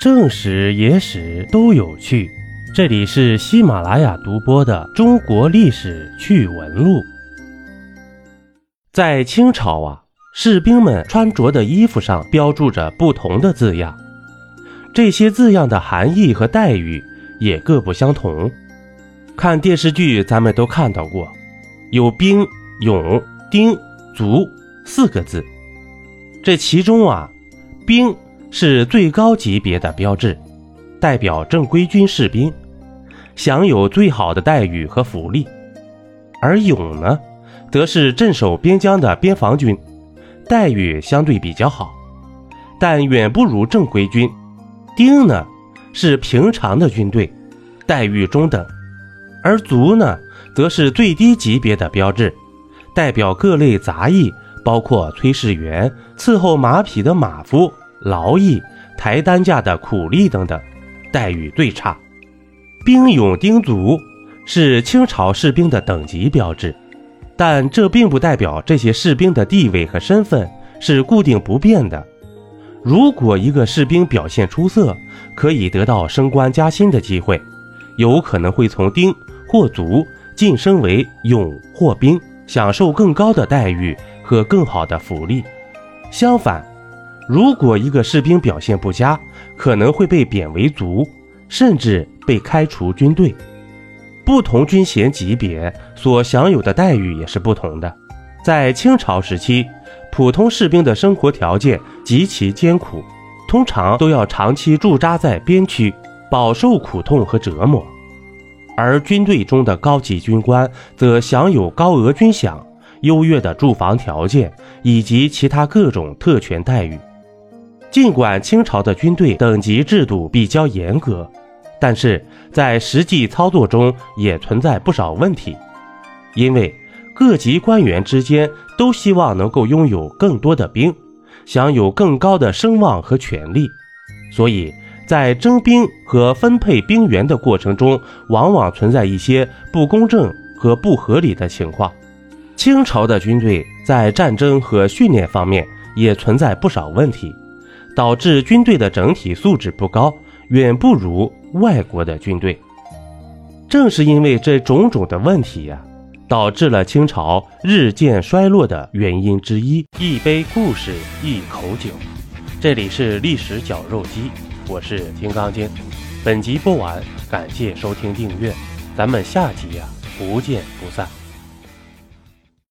正史、野史都有趣。这里是喜马拉雅独播的《中国历史趣闻录》。在清朝啊，士兵们穿着的衣服上标注着不同的字样，这些字样的含义和待遇也各不相同。看电视剧，咱们都看到过，有兵、勇、丁、卒四个字。这其中啊，兵。是最高级别的标志，代表正规军士兵，享有最好的待遇和福利；而勇呢，则是镇守边疆的边防军，待遇相对比较好，但远不如正规军。丁呢，是平常的军队，待遇中等；而卒呢，则是最低级别的标志，代表各类杂役，包括炊事员、伺候马匹的马夫。劳役、抬担架的苦力等等，待遇最差。兵勇丁卒是清朝士兵的等级标志，但这并不代表这些士兵的地位和身份是固定不变的。如果一个士兵表现出色，可以得到升官加薪的机会，有可能会从丁或卒晋升为勇或兵，享受更高的待遇和更好的福利。相反，如果一个士兵表现不佳，可能会被贬为卒，甚至被开除军队。不同军衔级别所享有的待遇也是不同的。在清朝时期，普通士兵的生活条件极其艰苦，通常都要长期驻扎在边区，饱受苦痛和折磨；而军队中的高级军官则享有高额军饷、优越的住房条件以及其他各种特权待遇。尽管清朝的军队等级制度比较严格，但是在实际操作中也存在不少问题。因为各级官员之间都希望能够拥有更多的兵，享有更高的声望和权力，所以在征兵和分配兵员的过程中，往往存在一些不公正和不合理的情况。清朝的军队在战争和训练方面也存在不少问题。导致军队的整体素质不高，远不如外国的军队。正是因为这种种的问题呀，导致了清朝日渐衰落的原因之一。一杯故事，一口酒，这里是历史绞肉机，我是金刚经。本集播完，感谢收听订阅，咱们下集呀，不见不散。